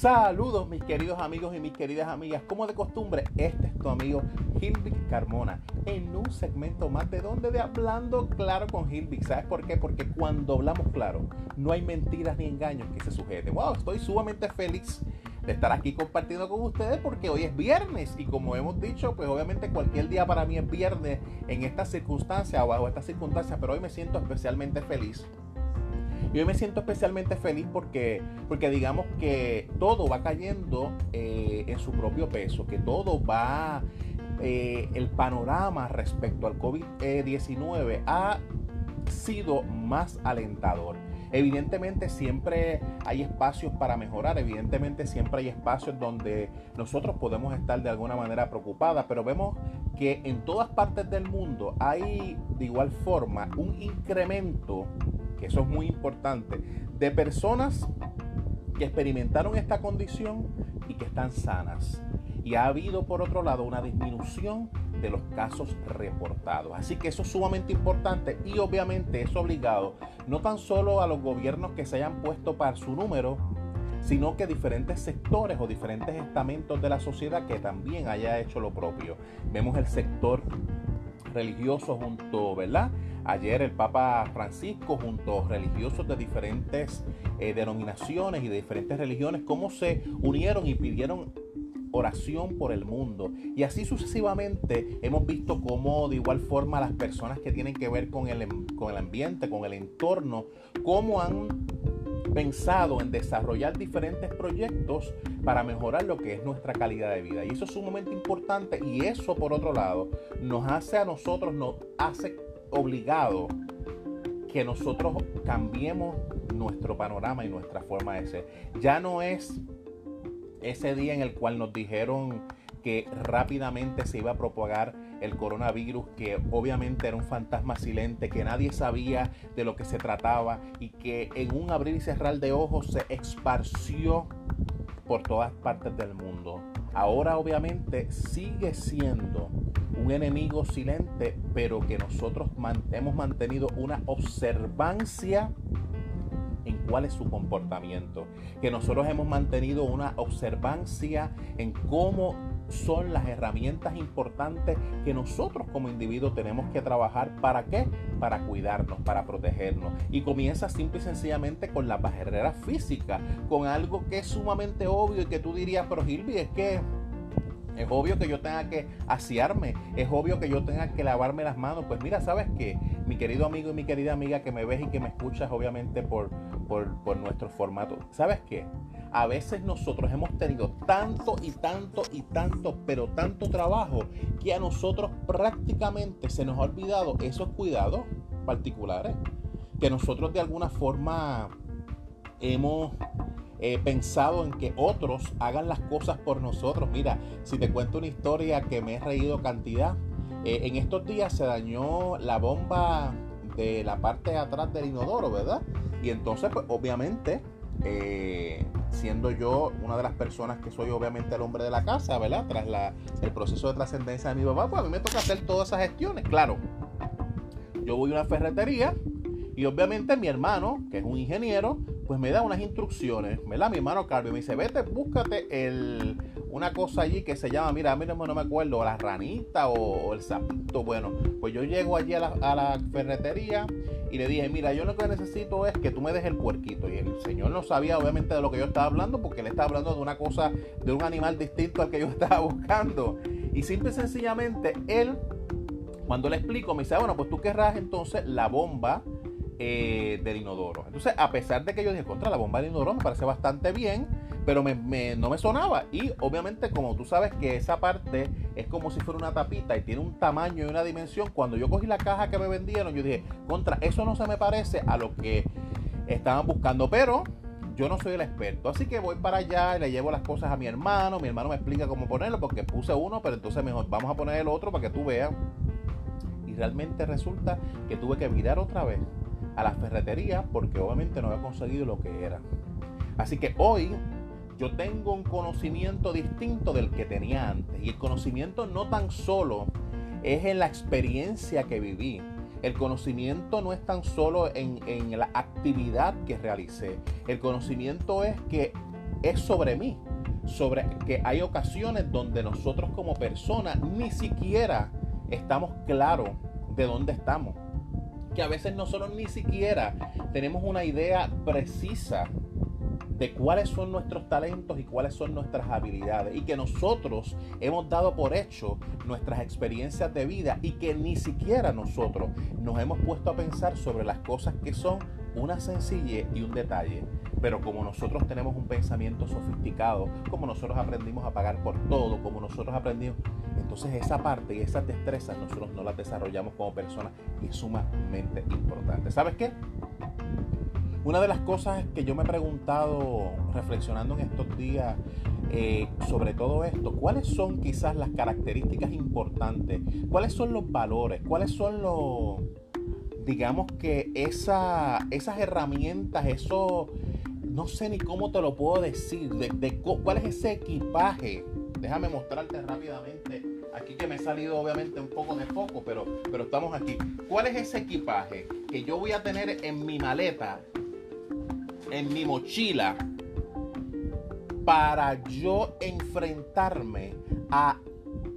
Saludos mis queridos amigos y mis queridas amigas. Como de costumbre, este es tu amigo Gilvic Carmona en un segmento más de donde de Hablando Claro con Gilvic. ¿Sabes por qué? Porque cuando hablamos claro, no hay mentiras ni engaños que se sujeten. Wow, estoy sumamente feliz de estar aquí compartiendo con ustedes porque hoy es viernes y como hemos dicho, pues obviamente cualquier día para mí es viernes en estas circunstancias o bajo estas circunstancias, pero hoy me siento especialmente feliz y hoy me siento especialmente feliz porque, porque digamos que todo va cayendo eh, en su propio peso, que todo va, eh, el panorama respecto al COVID-19 ha sido más alentador. Evidentemente siempre hay espacios para mejorar, evidentemente siempre hay espacios donde nosotros podemos estar de alguna manera preocupadas, pero vemos que en todas partes del mundo hay de igual forma un incremento que eso es muy importante, de personas que experimentaron esta condición y que están sanas. Y ha habido, por otro lado, una disminución de los casos reportados. Así que eso es sumamente importante y obviamente es obligado no tan solo a los gobiernos que se hayan puesto para su número, sino que diferentes sectores o diferentes estamentos de la sociedad que también haya hecho lo propio. Vemos el sector religioso junto, ¿verdad? Ayer el Papa Francisco junto a religiosos de diferentes eh, denominaciones y de diferentes religiones, cómo se unieron y pidieron oración por el mundo. Y así sucesivamente hemos visto cómo de igual forma las personas que tienen que ver con el, con el ambiente, con el entorno, cómo han pensado en desarrollar diferentes proyectos para mejorar lo que es nuestra calidad de vida. Y eso es sumamente importante y eso por otro lado nos hace a nosotros, nos hace obligado que nosotros cambiemos nuestro panorama y nuestra forma de ser. Ya no es ese día en el cual nos dijeron que rápidamente se iba a propagar el coronavirus, que obviamente era un fantasma silente, que nadie sabía de lo que se trataba y que en un abrir y cerrar de ojos se esparció por todas partes del mundo. Ahora obviamente sigue siendo un enemigo silente, pero que nosotros hemos mantenido una observancia en cuál es su comportamiento, que nosotros hemos mantenido una observancia en cómo son las herramientas importantes que nosotros como individuos tenemos que trabajar. ¿Para qué? Para cuidarnos, para protegernos. Y comienza simple y sencillamente con la barrera física, con algo que es sumamente obvio y que tú dirías, pero Gilby, es que es obvio que yo tenga que asearme, es obvio que yo tenga que lavarme las manos. Pues mira, ¿sabes qué? Mi querido amigo y mi querida amiga que me ves y que me escuchas obviamente por, por, por nuestro formato, ¿sabes qué? A veces nosotros hemos tenido tanto y tanto y tanto, pero tanto trabajo que a nosotros prácticamente se nos ha olvidado esos cuidados particulares que nosotros de alguna forma hemos He pensado en que otros hagan las cosas por nosotros. Mira, si te cuento una historia que me he reído cantidad, eh, en estos días se dañó la bomba de la parte de atrás del inodoro, ¿verdad? Y entonces, pues obviamente, eh, siendo yo una de las personas que soy obviamente el hombre de la casa, ¿verdad? Tras la, el proceso de trascendencia de mi papá, pues a mí me toca hacer todas esas gestiones, claro. Yo voy a una ferretería y obviamente mi hermano, que es un ingeniero, pues me da unas instrucciones, ¿verdad? Mi hermano Carlos me dice, vete, búscate el, una cosa allí que se llama, mira, a mí no, me acuerdo, la ranita o, el sapito. Bueno, pues yo llego allí a la, ferretería y le dije, mira, yo lo que necesito es que tú me dejes el puerquito. Y el señor no sabía obviamente de lo que yo estaba hablando porque él estaba hablando de una cosa, de un animal distinto al que yo estaba buscando. Y simple y sencillamente él, cuando le explico, me dice, bueno, pues tú querrás entonces la bomba eh, del inodoro. Entonces, a pesar de que yo dije contra la bomba del inodoro, me parece bastante bien, pero no me sonaba. Y obviamente, como tú sabes que esa parte es como si fuera una tapita y tiene un tamaño y una dimensión, cuando yo cogí la caja que me vendieron, yo dije, contra, eso no se me parece a lo que estaban buscando, pero yo no soy el experto, así que voy para allá y le llevo las cosas a mi hermano. Mi hermano me explica cómo ponerlo porque puse uno, pero entonces mejor vamos a poner el otro para que tú veas. Y realmente resulta que tuve que mirar otra vez a la ferretería porque obviamente no había conseguido lo que era. Así que hoy yo tengo un conocimiento distinto del que tenía antes. Y el conocimiento no tan solo es en la experiencia que viví. El conocimiento no es tan solo en, en la actividad que realicé. El conocimiento es que es sobre mí, sobre que hay ocasiones donde nosotros como personas ni siquiera estamos claros de dónde estamos. Que a veces nosotros ni siquiera tenemos una idea precisa de cuáles son nuestros talentos y cuáles son nuestras habilidades y que nosotros hemos dado por hecho nuestras experiencias de vida y que ni siquiera nosotros nos hemos puesto a pensar sobre las cosas que son una sencillez y un detalle. Pero como nosotros tenemos un pensamiento sofisticado, como nosotros aprendimos a pagar por todo, como nosotros aprendimos, entonces esa parte y esas destrezas nosotros no las desarrollamos como personas y es sumamente importante. ¿Sabes qué? Una de las cosas que yo me he preguntado reflexionando en estos días eh, sobre todo esto, ¿cuáles son quizás las características importantes? ¿Cuáles son los valores? ¿Cuáles son los, digamos que esa, esas herramientas, eso, no sé ni cómo te lo puedo decir, de, cuál es ese equipaje? Déjame mostrarte rápidamente aquí que me he salido obviamente un poco de foco, pero, pero estamos aquí. ¿Cuál es ese equipaje que yo voy a tener en mi maleta en mi mochila para yo enfrentarme a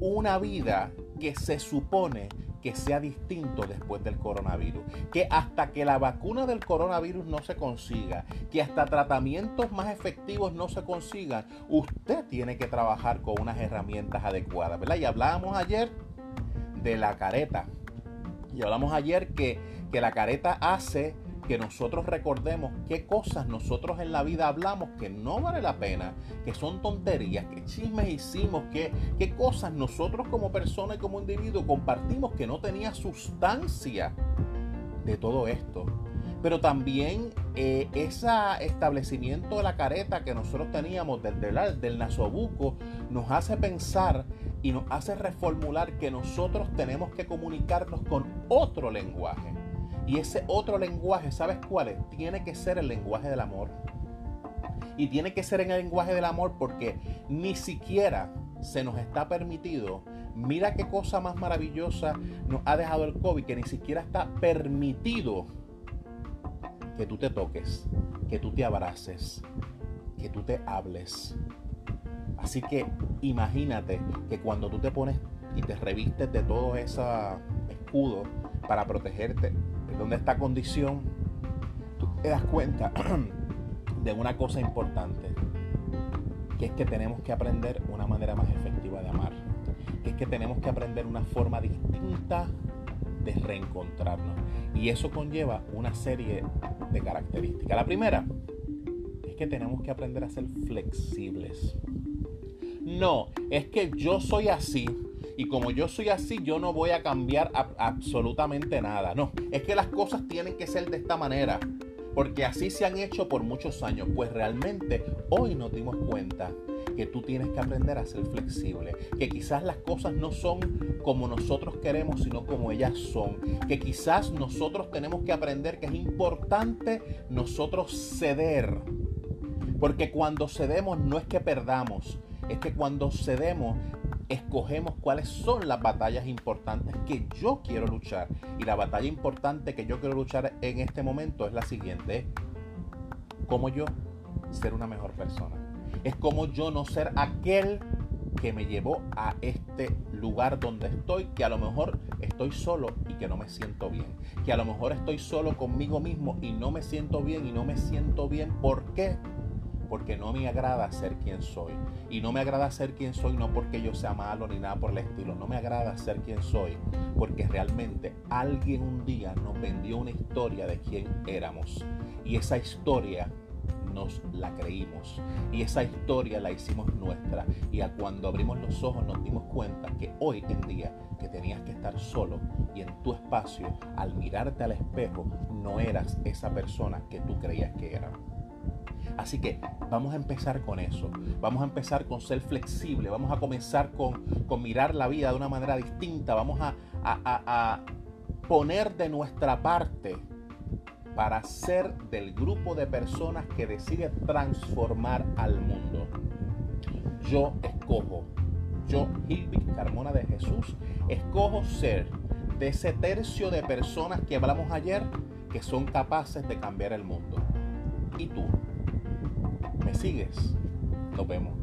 una vida que se supone que sea distinto después del coronavirus. Que hasta que la vacuna del coronavirus no se consiga, que hasta tratamientos más efectivos no se consigan, usted tiene que trabajar con unas herramientas adecuadas, ¿verdad? Y hablábamos ayer de la careta. Y hablamos ayer que, que la careta hace que nosotros recordemos qué cosas nosotros en la vida hablamos que no vale la pena, que son tonterías, qué chismes hicimos, qué, qué cosas nosotros como persona y como individuo compartimos que no tenía sustancia de todo esto. Pero también eh, ese establecimiento de la careta que nosotros teníamos del, del, del nasobuco nos hace pensar y nos hace reformular que nosotros tenemos que comunicarnos con otro lenguaje y ese otro lenguaje, ¿sabes cuál es? Tiene que ser el lenguaje del amor. Y tiene que ser en el lenguaje del amor porque ni siquiera se nos está permitido. Mira qué cosa más maravillosa nos ha dejado el COVID, que ni siquiera está permitido que tú te toques, que tú te abraces, que tú te hables. Así que imagínate que cuando tú te pones y te revistes de todo ese escudo para protegerte, donde esta condición, tú te das cuenta de una cosa importante, que es que tenemos que aprender una manera más efectiva de amar, que es que tenemos que aprender una forma distinta de reencontrarnos. Y eso conlleva una serie de características. La primera es que tenemos que aprender a ser flexibles. No, es que yo soy así y como yo soy así, yo no voy a cambiar absolutamente nada. No, es que las cosas tienen que ser de esta manera. Porque así se han hecho por muchos años. Pues realmente hoy nos dimos cuenta que tú tienes que aprender a ser flexible. Que quizás las cosas no son como nosotros queremos, sino como ellas son. Que quizás nosotros tenemos que aprender que es importante nosotros ceder. Porque cuando cedemos no es que perdamos, es que cuando cedemos escogemos cuáles son las batallas importantes que yo quiero luchar. Y la batalla importante que yo quiero luchar en este momento es la siguiente. Como yo ser una mejor persona. Es como yo no ser aquel que me llevó a este lugar donde estoy, que a lo mejor estoy solo y que no me siento bien. Que a lo mejor estoy solo conmigo mismo y no me siento bien y no me siento bien. ¿Por qué? Porque no me agrada ser quien soy. Y no me agrada ser quien soy no porque yo sea malo ni nada por el estilo. No me agrada ser quien soy porque realmente alguien un día nos vendió una historia de quién éramos. Y esa historia nos la creímos. Y esa historia la hicimos nuestra. Y cuando abrimos los ojos nos dimos cuenta que hoy en día que tenías que estar solo y en tu espacio, al mirarte al espejo, no eras esa persona que tú creías que eras. Así que vamos a empezar con eso. Vamos a empezar con ser flexible. Vamos a comenzar con, mirar la vida de una manera distinta. Vamos a, a poner de nuestra parte para ser del grupo de personas que decide transformar al mundo. Yo escojo, yo, Hilbig Carmona de Jesús, escojo ser de ese tercio de personas que hablamos ayer que son capaces de cambiar el mundo. ¿Y tú? me sigues. Nos vemos.